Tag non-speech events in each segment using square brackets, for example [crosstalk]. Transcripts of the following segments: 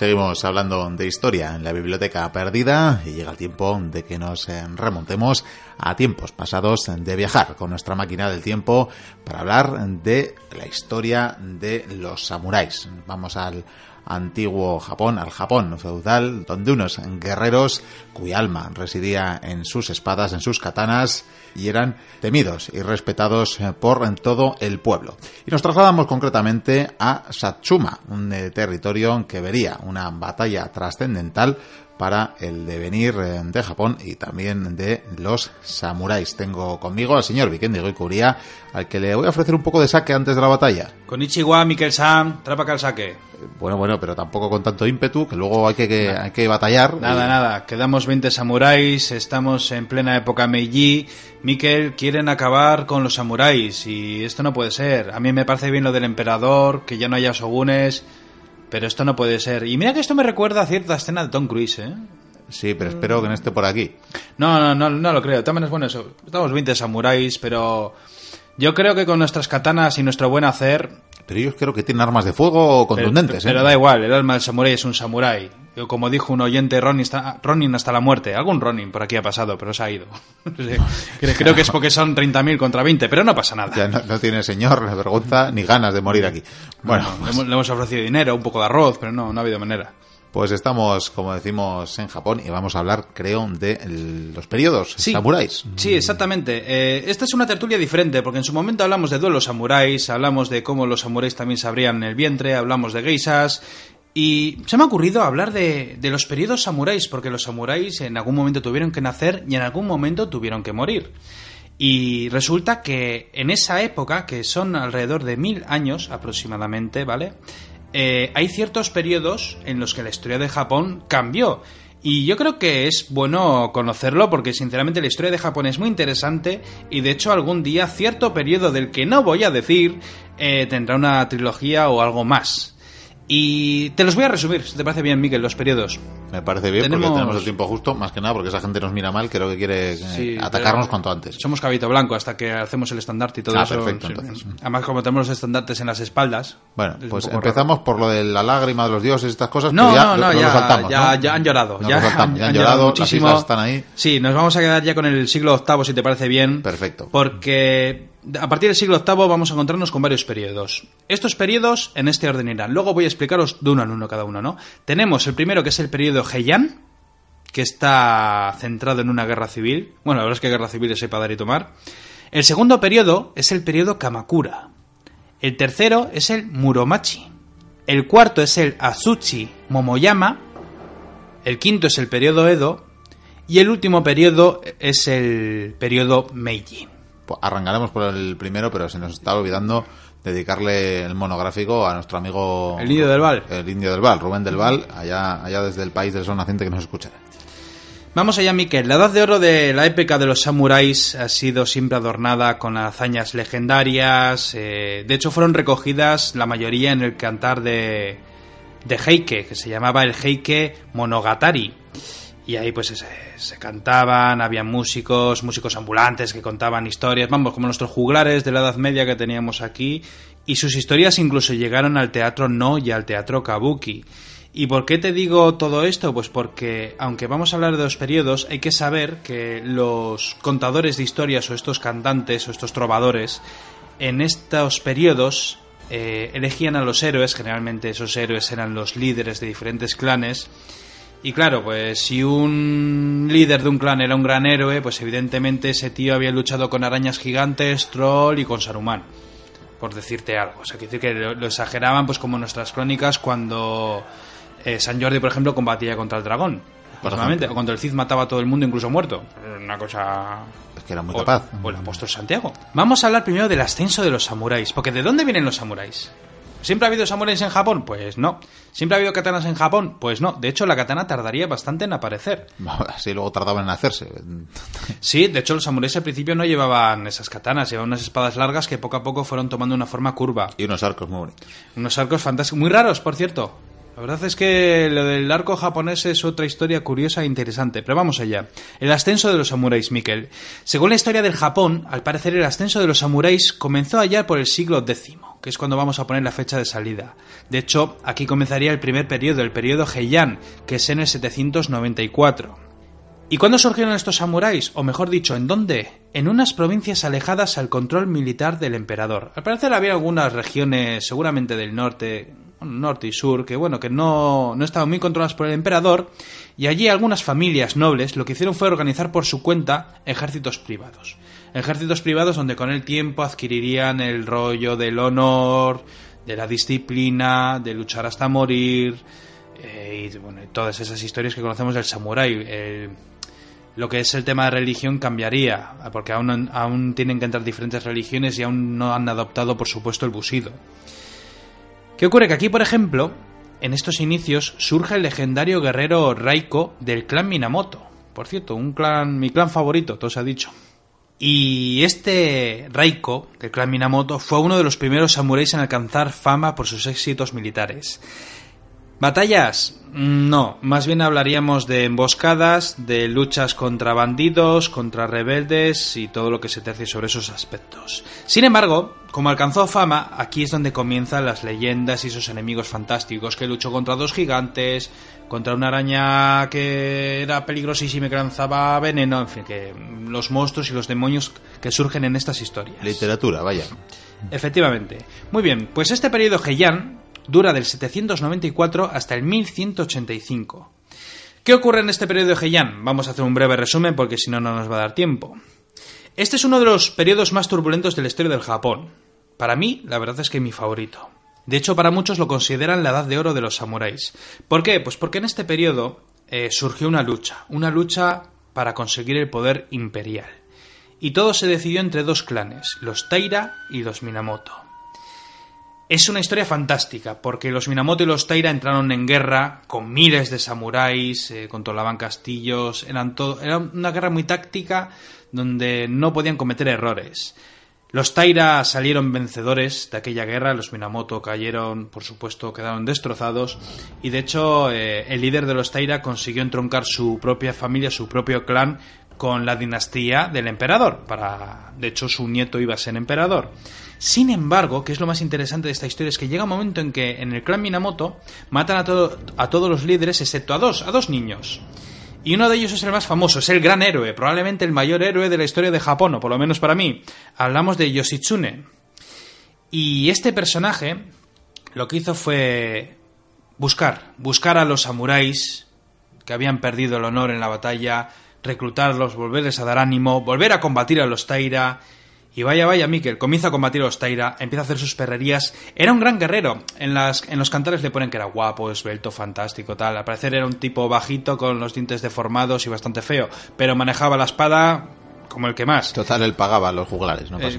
Seguimos hablando de historia en la biblioteca perdida y llega el tiempo de que nos eh, remontemos a tiempos pasados de viajar con nuestra máquina del tiempo para hablar de la historia de los samuráis. Vamos al antiguo Japón, al Japón feudal, donde unos guerreros cuya alma residía en sus espadas, en sus katanas, y eran temidos y respetados por todo el pueblo. Y nos trasladamos concretamente a Satsuma, un eh, territorio que vería una batalla trascendental para el devenir eh, de Japón y también de los samuráis. Tengo conmigo al señor Vikendi Goikuria, al que le voy a ofrecer un poco de saque antes de la batalla. Con Ichiwa, Mikel Sam, trapa saque. Bueno, bueno, pero tampoco con tanto ímpetu, que luego hay que, hay que batallar. Nada, nada, quedamos 20 samuráis, estamos en plena época Meiji. Mikel, quieren acabar con los samuráis y esto no puede ser. A mí me parece bien lo del emperador, que ya no haya shogunes pero esto no puede ser. Y mira que esto me recuerda a cierta escena de Tom Cruise, ¿eh? Sí, pero espero que no esté por aquí. No, no, no, no lo creo. También es bueno eso. Estamos 20 samuráis, pero yo creo que con nuestras katanas y nuestro buen hacer... Pero ellos creo que tienen armas de fuego contundentes, pero, ¿eh? Pero da igual, el alma del samurái es un samurái. Como dijo un oyente, Ronin, Ronin hasta la muerte. Algún Ronin por aquí ha pasado, pero se ha ido. [laughs] creo que es porque son 30.000 contra 20, pero no pasa nada. Ya no, tiene señor, ni vergüenza, ni ganas de morir aquí. Bueno, le, hemos, ofrecido dinero, un poco de arroz, pero no, no ha habido manera. Pues estamos, como decimos, en Japón y vamos a hablar, creo, de los periodos samuráis. Sí, exactamente. Eh, esta es una tertulia diferente porque en su momento hablamos de duelos samuráis, hablamos de cómo los samuráis también se abrían el vientre, hablamos de geisas y se me ha ocurrido hablar de, de, los periodos samuráis, porque los samuráis en algún momento tuvieron que nacer y en algún momento tuvieron que morir. Y resulta que en esa época, que son alrededor de mil años aproximadamente, ¿vale? Eh, hay ciertos periodos en los que la historia de Japón cambió. Y yo creo que es bueno conocerlo porque sinceramente la historia de Japón es muy interesante y de hecho algún día cierto periodo del que no voy a decir eh, tendrá una trilogía o algo más. Y te los voy a resumir, si te parece bien, Miguel, los periodos. Me parece bien porque tenemos el tiempo justo, más que nada porque esa gente nos mira mal, creo que quiere eh, atacarnos cuanto antes. Somos cabito blanco hasta que hacemos el estandarte y todo ah, eso. perfecto, entonces. Además, como tenemos los estandartes en las espaldas. Bueno, pues empezamos por lo de la lágrima de los dioses, estas cosas. No, ya, no, no, ya, saltamos, ya, ya, han llorado. ya, han, ya han, llorado, muchísimo. las están ahí. Sí, nos vamos a quedar ya con el siglo VIII, si te parece bien. Perfecto. Porque a partir del siglo VIII vamos a encontrarnos con varios periodos. Estos periodos en este orden irán. Luego voy a explicaros de uno en uno cada uno, ¿no? Tenemos el primero que es el periodo Heian, que está centrado en una guerra civil. Bueno, la verdad es que guerra civil es para dar y tomar. El segundo periodo es el periodo Kamakura. El tercero es el Muromachi. El cuarto es el Azuchi Momoyama. El quinto es el periodo Edo. Y el último periodo es el periodo Meiji. Arrancaremos por el primero, pero se nos está olvidando dedicarle el monográfico a nuestro amigo... El Indio del Val. El Indio del Val, Rubén del Val, allá, allá desde el país del sol naciente que nos escucha. Vamos allá, Miquel. La edad de oro de la épica de los samuráis ha sido siempre adornada con hazañas legendarias. Eh, de hecho, fueron recogidas la mayoría en el cantar de, de Heike, que se llamaba el Heike Monogatari. Y ahí pues se, cantaban, había músicos, músicos ambulantes que contaban historias, vamos, como nuestros juglares de la Edad Media que teníamos aquí, y sus historias incluso llegaron al teatro no y al teatro kabuki. ¿Y por qué te digo todo esto? Pues porque, aunque vamos a hablar de dos periodos, hay que saber que los contadores de historias o estos cantantes o estos trovadores, en estos periodos eh, elegían a los héroes, generalmente esos héroes eran los líderes de diferentes clanes, y claro, pues si un líder de un clan era un gran héroe, pues evidentemente ese tío había luchado con arañas gigantes, troll y con Saruman. Por decirte algo. O sea, quiere decir que lo, exageraban, pues como nuestras crónicas cuando eh, San Jordi, por ejemplo, combatía contra el dragón. Personalmente, o cuando el Cid mataba a todo el mundo, incluso muerto. Una cosa. Es que era muy capaz. O el apóstol Santiago. Vamos a hablar primero del ascenso de los samuráis. Porque ¿de dónde vienen los samuráis? ¿Siempre ha habido samuráis en Japón? Pues no. ¿Siempre ha habido katanas en Japón? Pues no. De hecho, la katana tardaría bastante en aparecer. Así [laughs] luego tardaban en hacerse. Sí, de hecho, los samuráis al principio no llevaban esas katanas, llevaban unas espadas largas que poco a poco fueron tomando una forma curva. Y unos arcos muy bonitos. Unos arcos fantásticos, muy raros, por cierto. La verdad es que lo del arco japonés es otra historia curiosa e interesante, pero vamos allá. El ascenso de los samuráis, Mikel. Según la historia del Japón, al parecer el ascenso de los samuráis comenzó allá por el siglo X, que es cuando vamos a poner la fecha de salida. De hecho, aquí comenzaría el primer periodo, el periodo Heian, que es en el 794. ¿Y cuándo surgieron estos samuráis? O mejor dicho, ¿en dónde? En unas provincias alejadas al control militar del emperador. Al parecer había algunas regiones, seguramente del norte, norte y sur, que bueno, que no, no estaban muy controladas por el emperador, y allí algunas familias nobles lo que hicieron fue organizar por su cuenta ejércitos privados. Ejércitos privados donde con el tiempo adquirirían el rollo del honor, de la disciplina, de luchar hasta morir, eh, y bueno, todas esas historias que conocemos del samurái lo que es el tema de religión cambiaría, porque aún, aún tienen que entrar diferentes religiones y aún no han adoptado, por supuesto, el busido. ¿Qué ocurre? Que aquí, por ejemplo, en estos inicios surge el legendario guerrero Raiko del clan Minamoto. Por cierto, un clan, mi clan favorito, todo se ha dicho. Y este Raiko, del clan Minamoto, fue uno de los primeros samuráis en alcanzar fama por sus éxitos militares. Batallas, no, más bien hablaríamos de emboscadas, de luchas contra bandidos, contra rebeldes y todo lo que se te hace sobre esos aspectos. Sin embargo, como alcanzó fama, aquí es donde comienzan las leyendas y esos enemigos fantásticos, que luchó contra dos gigantes, contra una araña que era peligrosísima y que lanzaba veneno, en fin, que los monstruos y los demonios que surgen en estas historias. Literatura, vaya. Efectivamente. Muy bien, pues este periodo Heian dura del 794 hasta el 1185. ¿Qué ocurre en este periodo de Heian? Vamos a hacer un breve resumen porque si no, no nos va a dar tiempo. Este es uno de los periodos más turbulentos de la historia del Japón. Para mí, la verdad es que mi favorito. De hecho, para muchos lo consideran la edad de oro de los samuráis. ¿Por qué? Pues porque en este periodo eh, surgió una lucha, una lucha para conseguir el poder imperial. Y todo se decidió entre dos clanes, los Taira y los Minamoto. Es una historia fantástica, porque los Minamoto y los Taira entraron en guerra con miles de samuráis, eh, controlaban castillos, eran todo, era una guerra muy táctica donde no podían cometer errores. Los Taira salieron vencedores de aquella guerra, los Minamoto cayeron, por supuesto, quedaron destrozados, y de hecho eh, el líder de los Taira consiguió entroncar su propia familia, su propio clan, con la dinastía del emperador. Para, de hecho, su nieto iba a ser emperador. Sin embargo, que es lo más interesante de esta historia, es que llega un momento en que en el clan Minamoto matan a, a todos los líderes excepto a dos, a dos niños. Y uno de ellos es el más famoso, es el gran héroe, probablemente el mayor héroe de la historia de Japón, o por lo menos para mí. Hablamos de Yoshitsune. Y este personaje lo que hizo fue buscar, buscar a los samuráis que habían perdido el honor en la batalla, reclutarlos, volverles a dar ánimo, volver a combatir a los Taira. Y vaya, vaya, Mikel, comienza a combatir a los Taira, empieza a hacer sus perrerías. Era un gran guerrero. En, las, en los cantares le ponen que era guapo, esbelto, fantástico, tal. Al parecer era un tipo bajito, con los dientes deformados y bastante feo. Pero manejaba la espada como el que más. Total, él pagaba los juglares, no pasa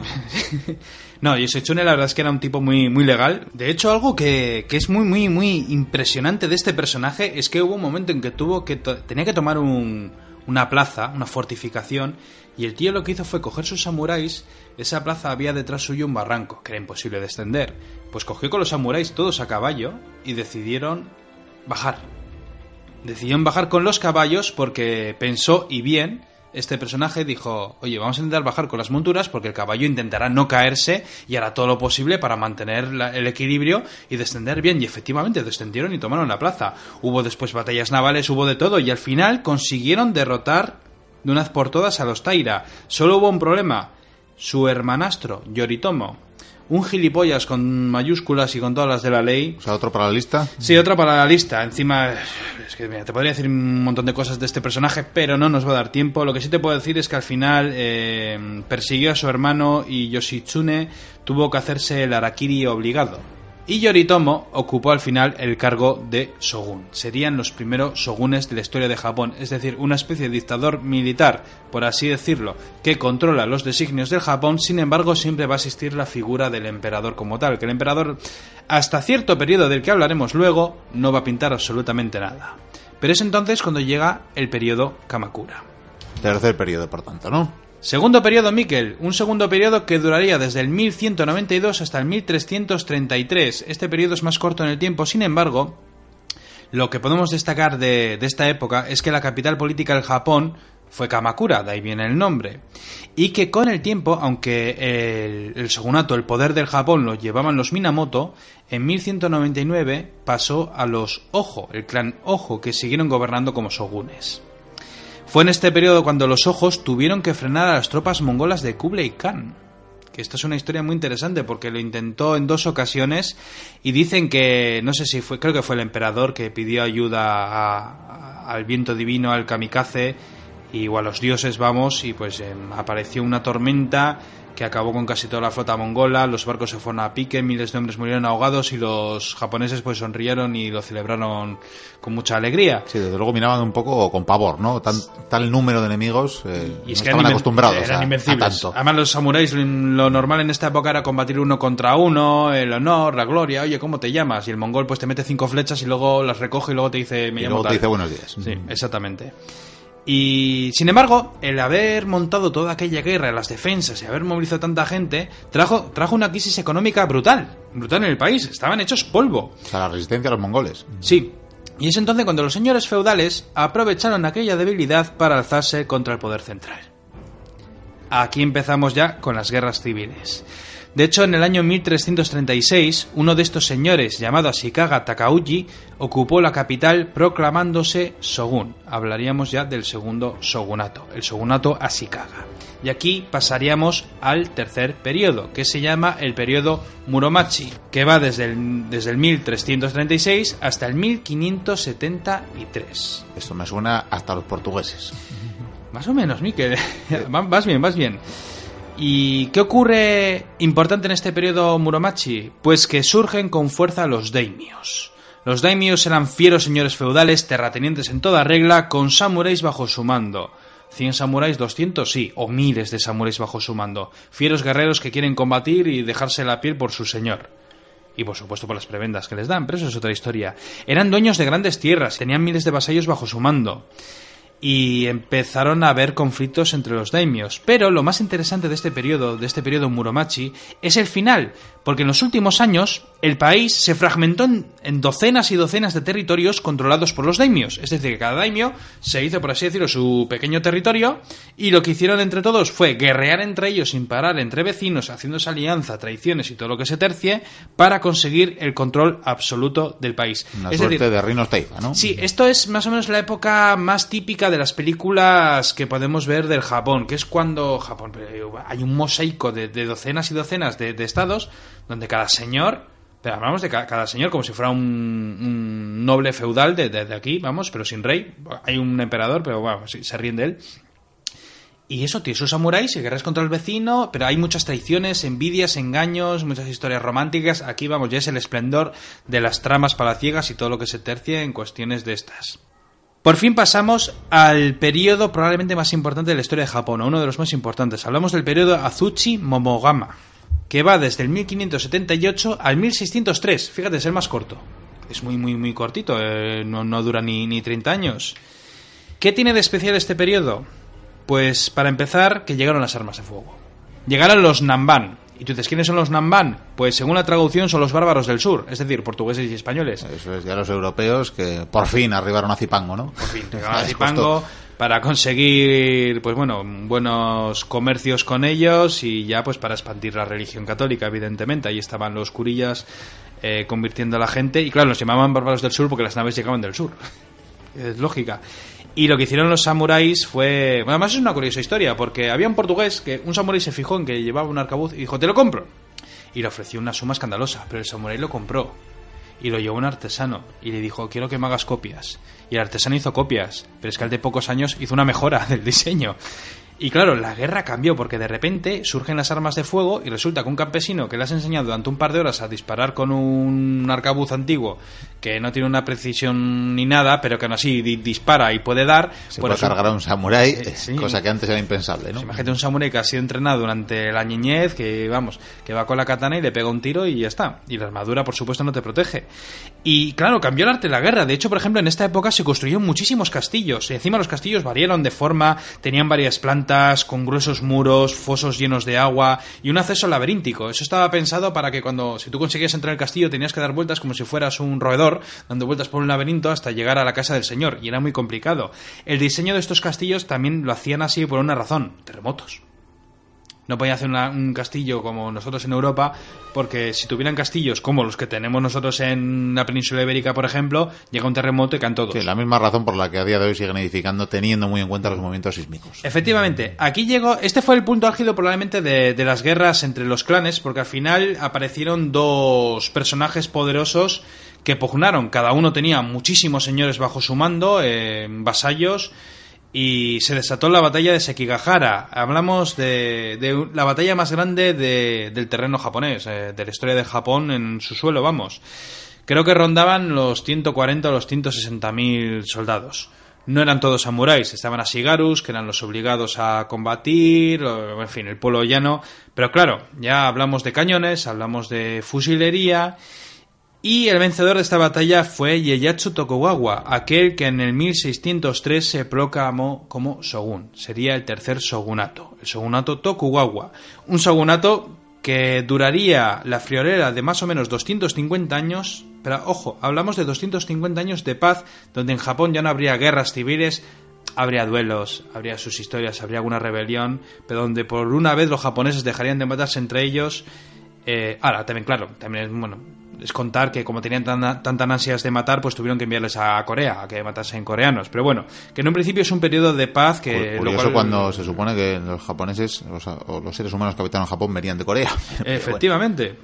eh, [laughs] No, Yosechune la verdad es que era un tipo muy, muy legal. De hecho, algo que, que, es muy, muy, muy impresionante de este personaje es que hubo un momento en que tuvo que... tenía que tomar un una plaza, una fortificación, y el tío lo que hizo fue coger sus samuráis, esa plaza había detrás suyo un barranco, que era imposible descender, pues cogió con los samuráis todos a caballo y decidieron bajar. Decidieron bajar con los caballos porque pensó, y bien, este personaje dijo, oye, vamos a intentar bajar con las monturas porque el caballo intentará no caerse y hará todo lo posible para mantener el equilibrio y descender bien. Y efectivamente descendieron y tomaron la plaza. Hubo después batallas navales, hubo de todo y al final consiguieron derrotar de una vez por todas a los Taira. Solo hubo un problema. Su hermanastro, Yoritomo, un gilipollas con mayúsculas y con todas las de la ley. O sea, otro para la lista. Sí, otro para la lista. Encima, es que te podría decir un montón de cosas de este personaje, pero no nos va a dar tiempo. Lo que sí te puedo decir es que al final eh, persiguió a su hermano y Yoshitsune tuvo que hacerse el Arakiri obligado y Yoritomo ocupó al final el cargo de shogun. Serían los primeros shogunes de la historia de Japón, es decir, una especie de dictador militar, por así decirlo, que controla los designios del Japón, sin embargo siempre va a existir la figura del emperador como tal, que el emperador, hasta cierto periodo del que hablaremos luego, no va a pintar absolutamente nada. Pero es entonces cuando llega el periodo Kamakura. Tercer periodo, por tanto, ¿no? Segundo periodo Miquel, un segundo periodo que duraría desde el 1192 hasta el 1333. Este periodo es más corto en el tiempo, sin embargo, Lo que podemos destacar de, esta época es que la capital política del Japón fue Kamakura, de ahí viene el nombre. Y que con el tiempo, aunque el, el, shogunato, el poder del Japón, lo llevaban los Minamoto, en 1199 pasó a los Ojo, el clan Ojo, que siguieron gobernando como shogunes. Fue en este periodo cuando los Ojos tuvieron que frenar a las tropas mongolas de Kublai Khan. Que esto es una historia muy interesante porque lo intentó en dos ocasiones y dicen que, no sé si fue, creo que fue el emperador que pidió ayuda al viento divino, al kamikaze, y o a los dioses vamos y pues eh, apareció una tormenta que acabó con casi toda la flota mongola, los barcos se fueron a pique, miles de hombres murieron ahogados y los japoneses pues sonrieron y lo celebraron con mucha alegría. Sí, desde luego miraban un poco con pavor, ¿no? Tan, tal número de enemigos eh, y es no que estaban acostumbrados eran a, invencibles. a tanto. Además los samuráis lo normal en esta época era combatir uno contra uno, el honor, la gloria, oye, ¿cómo te llamas? Y el mongol pues te mete cinco flechas y luego las recoge y luego te dice, me Y llamo luego te dice buenos días. Sí, exactamente. Y sin embargo, el haber montado toda aquella guerra, las defensas y haber movilizado tanta gente, trajo, trajo una crisis económica brutal. Brutal en el país. Estaban hechos polvo. O sea, la resistencia a los mongoles. Sí. Y es entonces cuando los señores feudales aprovecharon aquella debilidad para alzarse contra el poder central. Aquí empezamos ya con las guerras civiles. De hecho, en el año 1336, uno de estos señores, llamado Ashikaga Takauji, ocupó la capital proclamándose shogun. Hablaríamos ya del segundo shogunato, el shogunato Ashikaga. Y aquí pasaríamos al tercer periodo, que se llama el periodo Muromachi, que va desde el, desde el 1336 hasta el 1573. Esto me suena hasta los portugueses. Más o menos, Miquel. [laughs] vas bien, vas bien. ¿Y qué ocurre importante en este periodo Muromachi? Pues que surgen con fuerza los daimios. Los daimios eran fieros señores feudales, terratenientes en toda regla, con samuráis bajo su mando. ¿100 samuráis? ¿200? Sí, o miles de samuráis bajo su mando. Fieros guerreros que quieren combatir y dejarse la piel por su señor. Y por supuesto por las prebendas que les dan, pero eso es otra historia. Eran dueños de grandes tierras, tenían miles de vasallos bajo su mando y empezaron a haber conflictos entre los daimios. Pero lo más interesante de este periodo, de este periodo Muromachi, es el final, porque en los últimos años el país se fragmentó en, en, docenas y docenas de territorios controlados por los daimios. Es decir, que cada daimio se hizo, por así decirlo, su pequeño territorio y lo que hicieron entre todos fue guerrear entre ellos sin parar, entre vecinos, haciéndose alianza, traiciones y todo lo que se tercie para conseguir el control absoluto del país. Una es suerte decir, de Rinos Taifa, ¿no? Sí, esto es más o menos la época más típica de las películas que podemos ver del Japón, que es cuando Japón hay un mosaico de, de docenas y docenas de, estados donde cada señor, pero hablamos de cada, cada señor como si fuera un, un noble feudal de, aquí, vamos, pero sin rey. Hay un emperador, pero bueno, se ríen de él. Y eso, tío, sus samuráis y guerras contra el vecino, pero hay muchas traiciones, envidias, engaños, muchas historias románticas. Aquí, vamos, ya es el esplendor de las tramas palaciegas y todo lo que se tercie en cuestiones de estas. Por fin pasamos al periodo probablemente más importante de la historia de Japón, o uno de los más importantes. Hablamos del periodo Azuchi Momogama, que va desde el 1578 al 1603. Fíjate, es el más corto. Es muy, muy, muy cortito, eh, no, no, dura ni, ni 30 años. ¿Qué tiene de especial este periodo? Pues para empezar, que llegaron las armas de fuego. Llegaron los Namban, y tú dices, ¿quiénes son los Namban? Pues según la traducción son los bárbaros del sur, es decir, portugueses y españoles. Eso es, ya los europeos que por fin arribaron a Zipango, ¿no? Por fin, llegaron a [laughs] Zipango para conseguir, pues bueno, buenos comercios con ellos y ya pues para expandir la religión católica, evidentemente. Ahí estaban los curillas eh, convirtiendo a la gente y claro, los llamaban bárbaros del sur porque las naves llegaban del sur. [laughs] es lógica. Y lo que hicieron los samuráis fue. Además es una curiosa historia, porque había un portugués que un samurái se fijó en que llevaba un arcabuz y dijo: Te lo compro. Y le ofreció una suma escandalosa, pero el samurái lo compró. Y lo llevó un artesano y le dijo: Quiero que me hagas copias. Y el artesano hizo copias, pero es que al de pocos años hizo una mejora [laughs] del diseño. Y claro, la guerra cambió porque de repente surgen las armas de fuego y resulta que un campesino que le has enseñado durante un par de horas a disparar con un arcabuz antiguo que no tiene una precisión ni nada, pero que aún así di dispara y puede dar. Se puede cargar a un samurái, eh, sí. cosa que antes era impensable, ¿no? Pues imagínate un samurái que ha sido entrenado durante la niñez, que vamos, que va con la katana y le pega un tiro y ya está. Y la armadura, por supuesto, no te protege. Y claro, cambió el arte de la guerra. De hecho, por ejemplo, en esta época se construyeron muchísimos castillos. Y encima los castillos variaron de forma, tenían varias plantas con gruesos muros, fosos llenos de agua y un acceso laberíntico. Eso estaba pensado para que cuando, si tú conseguías entrar al castillo, tenías que dar vueltas como si fueras un roedor, dando vueltas por un laberinto hasta llegar a la casa del señor, y era muy complicado. El diseño de estos castillos también lo hacían así por una razón, terremotos no podían hacer un castillo como nosotros en Europa, porque si tuvieran castillos como los que tenemos nosotros en la península ibérica, por ejemplo, llega un terremoto y caen todos. Sí, la misma razón por la que a día de hoy siguen edificando, teniendo muy en cuenta los movimientos sísmicos. Efectivamente, aquí llegó, este fue el punto álgido probablemente de, de las guerras entre los clanes, porque al final aparecieron dos personajes poderosos que pugnaron. Cada uno tenía muchísimos señores bajo su mando, eh, vasallos y se desató la batalla de Sekigahara. Hablamos de, la batalla más grande del terreno japonés, eh, de la historia de Japón en su suelo, vamos. Creo que rondaban los 140 o los 160 mil soldados. No eran todos samuráis, estaban asigarus, que eran los obligados a combatir, en fin, el pueblo llano. Pero claro, ya hablamos de cañones, hablamos de fusilería y el vencedor de esta batalla fue Ieyasu Tokugawa, aquel que en el 1603 se proclamó como shogun. Sería el tercer shogunato, el shogunato Tokugawa. Un shogunato que duraría la friolera de más o menos 250 años, pero ojo, hablamos de 250 años de paz, donde en Japón ya no habría guerras civiles, habría duelos, habría sus historias, habría alguna rebelión, pero donde por una vez los japoneses dejarían de matarse entre ellos. Eh, ahora, también, claro, también es, bueno, es contar que como tenían tantas ansias de matar, pues tuvieron que enviarles a Corea, a que matasen coreanos. Pero bueno, que en un principio es un periodo de paz que... Curioso cuando se supone que los japoneses o los seres humanos que habitaron Japón venían de Corea. [laughs] Efectivamente.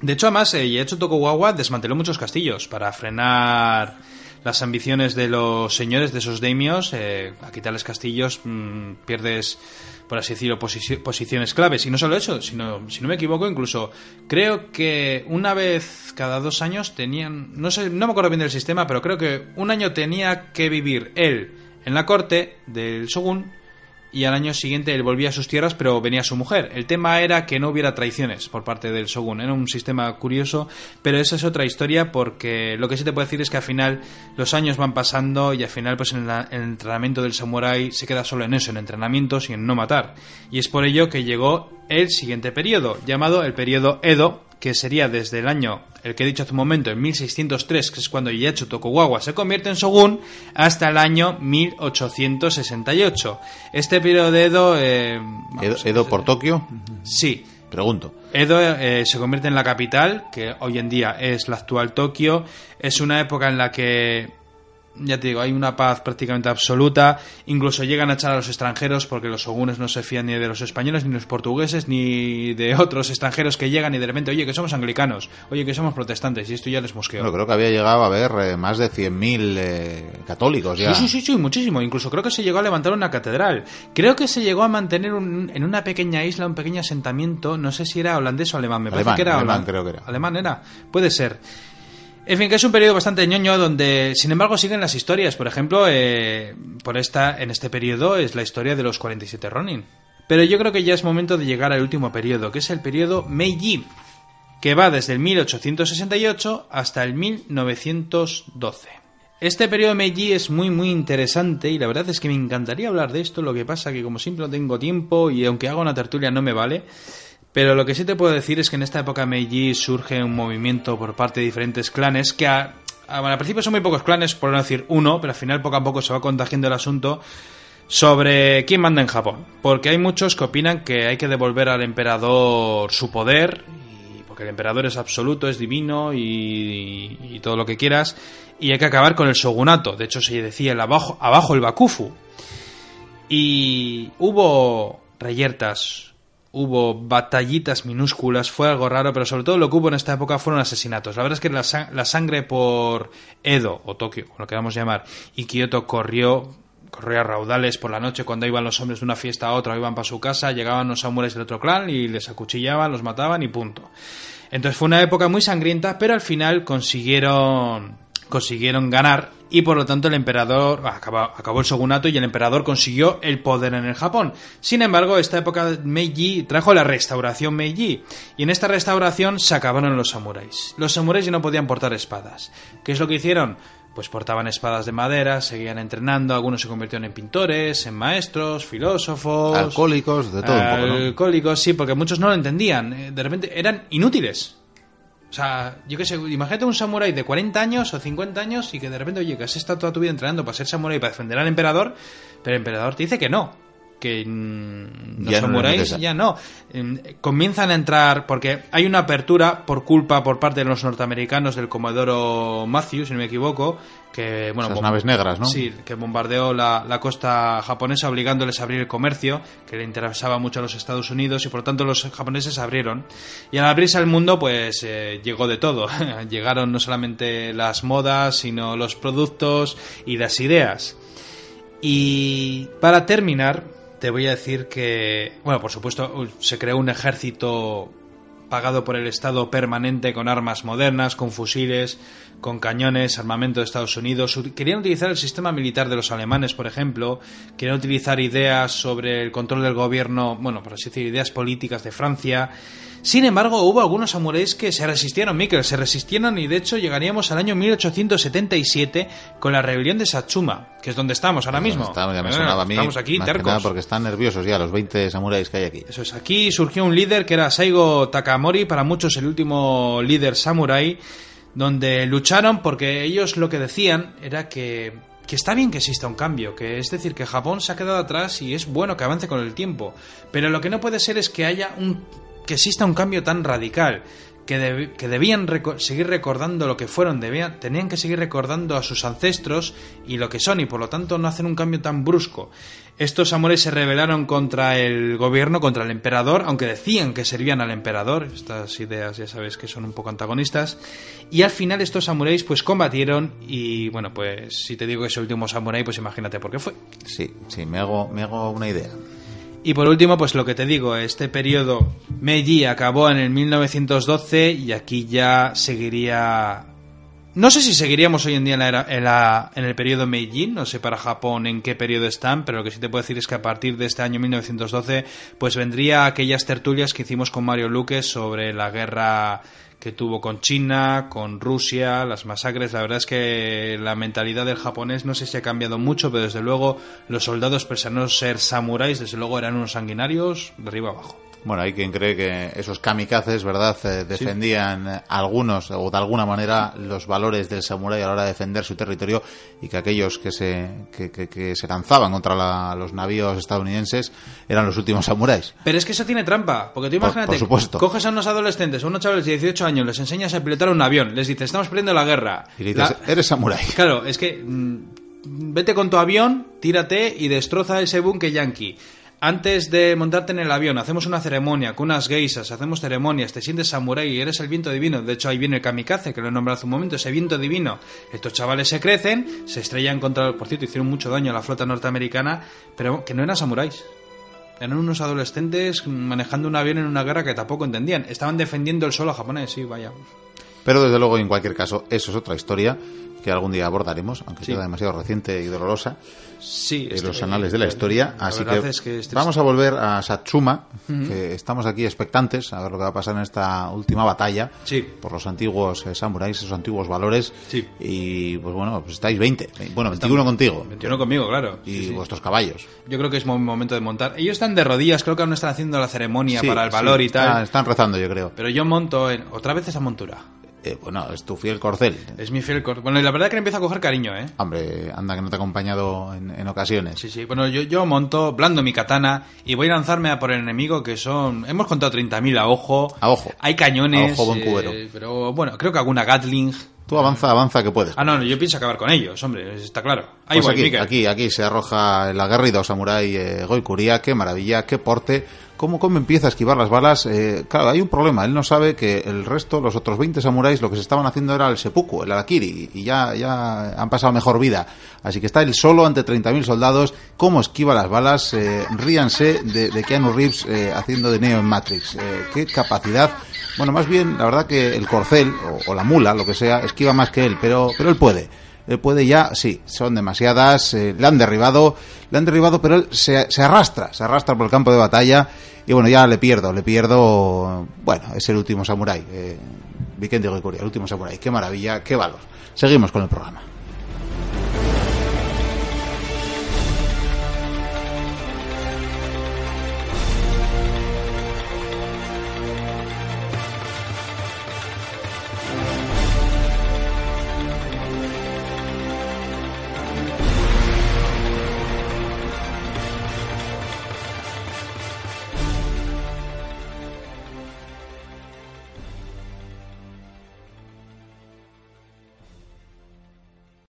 De hecho, además, eh, Tokugawa desmanteló muchos castillos para frenar las ambiciones de los señores, de esos daimios. Eh, a quitarles castillos mm, pierdes por así decirlo, posiciones claves. Y no solo eso, sino, si no me equivoco, incluso creo que una vez cada dos años tenían, no sé, no me acuerdo bien del sistema, pero creo que un año tenía que vivir él en la corte del Shogun y al año siguiente él volvía a sus tierras, pero venía su mujer. El tema era que no hubiera traiciones por parte del Shogun. Era un sistema curioso, pero esa es otra historia porque lo que sí te puedo decir es que al final los años van pasando y al final pues en el entrenamiento del samurái se queda solo en eso, en entrenamientos y en no matar. Y es por ello que llegó el siguiente periodo, llamado el periodo Edo, que sería desde el año, el que he dicho hace un momento, en 1603, que es cuando Ieyasu Tokugawa se convierte en shogun, hasta el año 1868. Este periodo de Edo... Eh, Edo, por Tokio? Sí. Pregunto. Edo eh, se convierte en la capital, que hoy en día es la actual Tokio. Es una época en la que ya te digo, hay una paz prácticamente absoluta. Incluso llegan a echar a los extranjeros porque los shogunes no se fían ni de los españoles, ni de los portugueses, ni de otros extranjeros que llegan y de repente, oye, que somos anglicanos, oye, que somos protestantes, y esto ya les mosqueó. creo que había llegado a haber eh, más de 100.000 eh, católicos ya. Sí, sí, sí, muchísimo. Incluso creo que se llegó a levantar una catedral. Creo que se llegó a mantener en una pequeña isla, un pequeño asentamiento, no sé si era holandés o alemán, me parece que era alemán, creo que era. Alemán era, puede ser. En fin, que es un periodo bastante ñoño donde, sin embargo, siguen las historias. Por ejemplo, eh, por esta, en este periodo es la historia de los 47 Ronin. Pero yo creo que ya es momento de llegar al último periodo, que es el periodo Meiji, que va desde el 1868 hasta el 1912. Este periodo Meiji es muy muy interesante y la verdad es que me encantaría hablar de esto, lo que pasa que como siempre no tengo tiempo y aunque haga una tertulia no me vale. Pero lo que sí te puedo decir es que en esta época Meiji surge un movimiento por parte de diferentes clanes que a, al principio son muy pocos clanes, por no decir uno, pero al final poco a poco se va contagiando el asunto sobre quién manda en Japón. Porque hay muchos que opinan que hay que devolver al emperador su poder, porque el emperador es absoluto, es divino y, y, todo lo que quieras, y hay que acabar con el shogunato. De hecho, se decía el abajo, abajo el bakufu. Y hubo reyertas hubo batallitas minúsculas, fue algo raro, pero sobre todo lo que hubo en esta época fueron asesinatos. La verdad es que la, sangre por Edo, o Tokio, como lo queramos llamar, y Kioto corrió, corrió a raudales por la noche cuando iban los hombres de una fiesta a otra, iban para su casa, llegaban los samuráis del otro clan y les acuchillaban, los mataban y punto. Entonces fue una época muy sangrienta, pero al final consiguieron consiguieron ganar y por lo tanto el emperador acabó, el shogunato y el emperador consiguió el poder en el Japón. Sin embargo, esta época Meiji trajo la restauración Meiji y en esta restauración se acabaron los samuráis. Los samuráis ya no podían portar espadas. ¿Qué es lo que hicieron? pues portaban espadas de madera, seguían entrenando, algunos se convirtieron en pintores, en maestros, filósofos, alcohólicos, de todo un poco, ¿no? Alcohólicos, sí, porque muchos no lo entendían. De repente eran inútiles. O sea, yo qué sé, imagínate un samurái de 40 años o 50 años y que de repente, oye, que has estado toda tu vida entrenando para ser samurái, para defender al emperador, pero el emperador te dice que no. Que mm, los Ya no samuráis interesa. ya no. Em, Comienzan a entrar, porque hay una apertura por culpa por parte de los norteamericanos del Comodoro Matthew, si no me equivoco, que, bueno, Esas naves negras, ¿no? Sí, que bombardeó la, la costa japonesa obligándoles a abrir el comercio, que le interesaba mucho a los Estados Unidos y por lo tanto los japoneses abrieron. Y al abrirse al mundo, pues eh, llegó de todo. [laughs] Llegaron no solamente las modas, sino los productos y las ideas. Y para terminar, te voy a decir que, bueno, por supuesto, se creó un ejército pagado por el Estado permanente con armas modernas, con fusiles, con cañones, armamento de Estados Unidos. Querían utilizar el sistema militar de los alemanes, por ejemplo. Querían utilizar ideas sobre el control del gobierno, bueno, por así decir, ideas políticas de Francia. Sin embargo, hubo algunos samuráis que se resistieron, Mikel, se resistieron y de hecho llegaríamos al año 1877 con la rebelión de Satsuma, que es donde estamos ahora mismo. Está- ya me Eh, sonaba a mí. Estamos aquí, más que tercos. nada porque están nerviosos ya los 20 samuráis que hay aquí. Eso es, aquí surgió un líder que era Saigo Takamori, para muchos el último líder samurái, donde lucharon porque ellos lo que decían era que, que está bien que exista un cambio, que es decir, que Japón se ha quedado atrás y es bueno que avance con el tiempo, pero lo que no puede ser es que haya un que exista un cambio tan radical. Que, que debían seguir recordando lo que fueron, debían, tenían que seguir recordando a sus ancestros y lo que son, y por lo tanto no hacer un cambio tan brusco. Estos samuráis se rebelaron contra el gobierno, contra el emperador, aunque decían que servían al emperador. Estas ideas ya sabes que son un poco antagonistas. Y al final estos samuráis pues combatieron y bueno, pues si te digo que es último samurái, pues imagínate por qué fue. Sí, sí, me hago, me hago una idea. Y por último, pues lo que te digo, este periodo Meiji acabó en el 1912 y aquí ya seguiría... No sé si seguiríamos hoy en día en, la era- en, la- en el periodo Meiji, no sé para Japón en qué periodo están, pero lo que sí te puedo decir es que a partir de este año 1912, pues vendría aquellas tertulias que hicimos con Mario Luque sobre la guerra que tuvo con China, con Rusia, las masacres. La verdad es que la mentalidad del japonés no sé si ha cambiado mucho, pero desde luego los soldados, pese a no ser samuráis, desde luego eran unos sanguinarios de arriba abajo. Bueno, hay quien cree que esos kamikazes, ¿verdad?, eh, defendían eh, algunos o de alguna manera los valores del samurái a la hora de defender su territorio y que aquellos que se, que, que- que se lanzaban contra la- los navíos estadounidenses eran los últimos samuráis. Pero es que eso tiene trampa, porque tú Por- imagínate, por supuesto. coges a unos adolescentes, a unos chavales de 18 años, les enseñas a pilotar un avión, les dices, estamos perdiendo la guerra. Y le dices, La- eres samurái. Claro, es que mm, vete con tu avión, tírate y destroza ese buque yankee. Antes de montarte en el avión, hacemos una ceremonia con unas geisas, hacemos ceremonias, te sientes samurái y eres el viento divino. De hecho, ahí viene el kamikaze, que lo he nombrado hace un momento, ese viento divino. Estos chavales se crecen, se estrellan contra... Por cierto, hicieron mucho daño a la flota norteamericana, pero que no eran samuráis. Eran unos adolescentes manejando un avión en una guerra que tampoco entendían. Estaban defendiendo el suelo japonés, sí, vaya. Pero desde luego, en cualquier caso, eso es otra historia que algún día abordaremos, aunque Sí. sea demasiado reciente y dolorosa, Sí, este- los anales de la historia. la Así que, es que este- vamos a volver a Satsuma, que estamos aquí expectantes a ver lo que va a pasar en esta última batalla Sí. por los antiguos eh, samuráis, esos antiguos valores. Sí. Y pues bueno, pues estáis 20, bueno, 21 contigo 21 conmigo, claro. y vuestros caballos. Yo creo que es mo- momento de montar. Ellos están de rodillas, creo que aún están haciendo la ceremonia para el valor y tal. Están rezando, yo creo. Pero yo monto en, otra vez esa montura. Eh, bueno, es tu fiel corcel. Es mi fiel cor- Bueno, y la verdad que le empiezo a coger cariño, ¿eh? Hombre, anda que no te ha acompañado en, en ocasiones. Sí, sí. Bueno, yo, yo monto, blando mi katana y voy a lanzarme a por el enemigo que son... Hemos contado 30.000 a ojo. A ojo. Hay cañones. A ojo, buen eh, cubero. pero bueno, creo que alguna Gatling. Tú avanza, avanza que puedes. Ah, no, no, yo pienso acabar con ellos, hombre, está claro. Ahí Pues voy, aquí, aquí, aquí se arroja el aguerrido samurái eh, Goikuria, qué maravilla, qué porte, cómo, cómo empieza a esquivar las balas. Eh, claro, hay un problema, él no sabe que el resto, los otros 20 samuráis, lo que se estaban haciendo era el seppuku, el arakiri, y ya, ya han pasado mejor vida. Así que está él solo ante 30.000 soldados, cómo esquiva las balas, eh, ríanse de, de Keanu Reeves eh, haciendo de Neo en Matrix. Eh, qué capacidad. Bueno, más bien, la verdad que el corcel, o, o la mula, lo que sea, esquiva más que él, pero, pero él puede. Él puede ya, sí, son demasiadas, eh, le han derribado, le han derribado, pero él se, se arrastra, se arrastra por el campo de batalla y bueno, ya le pierdo, le pierdo, bueno, es el último samurái, eh, Vikendi Goikuria, el último samurái, qué maravilla, qué valor. Seguimos con el programa.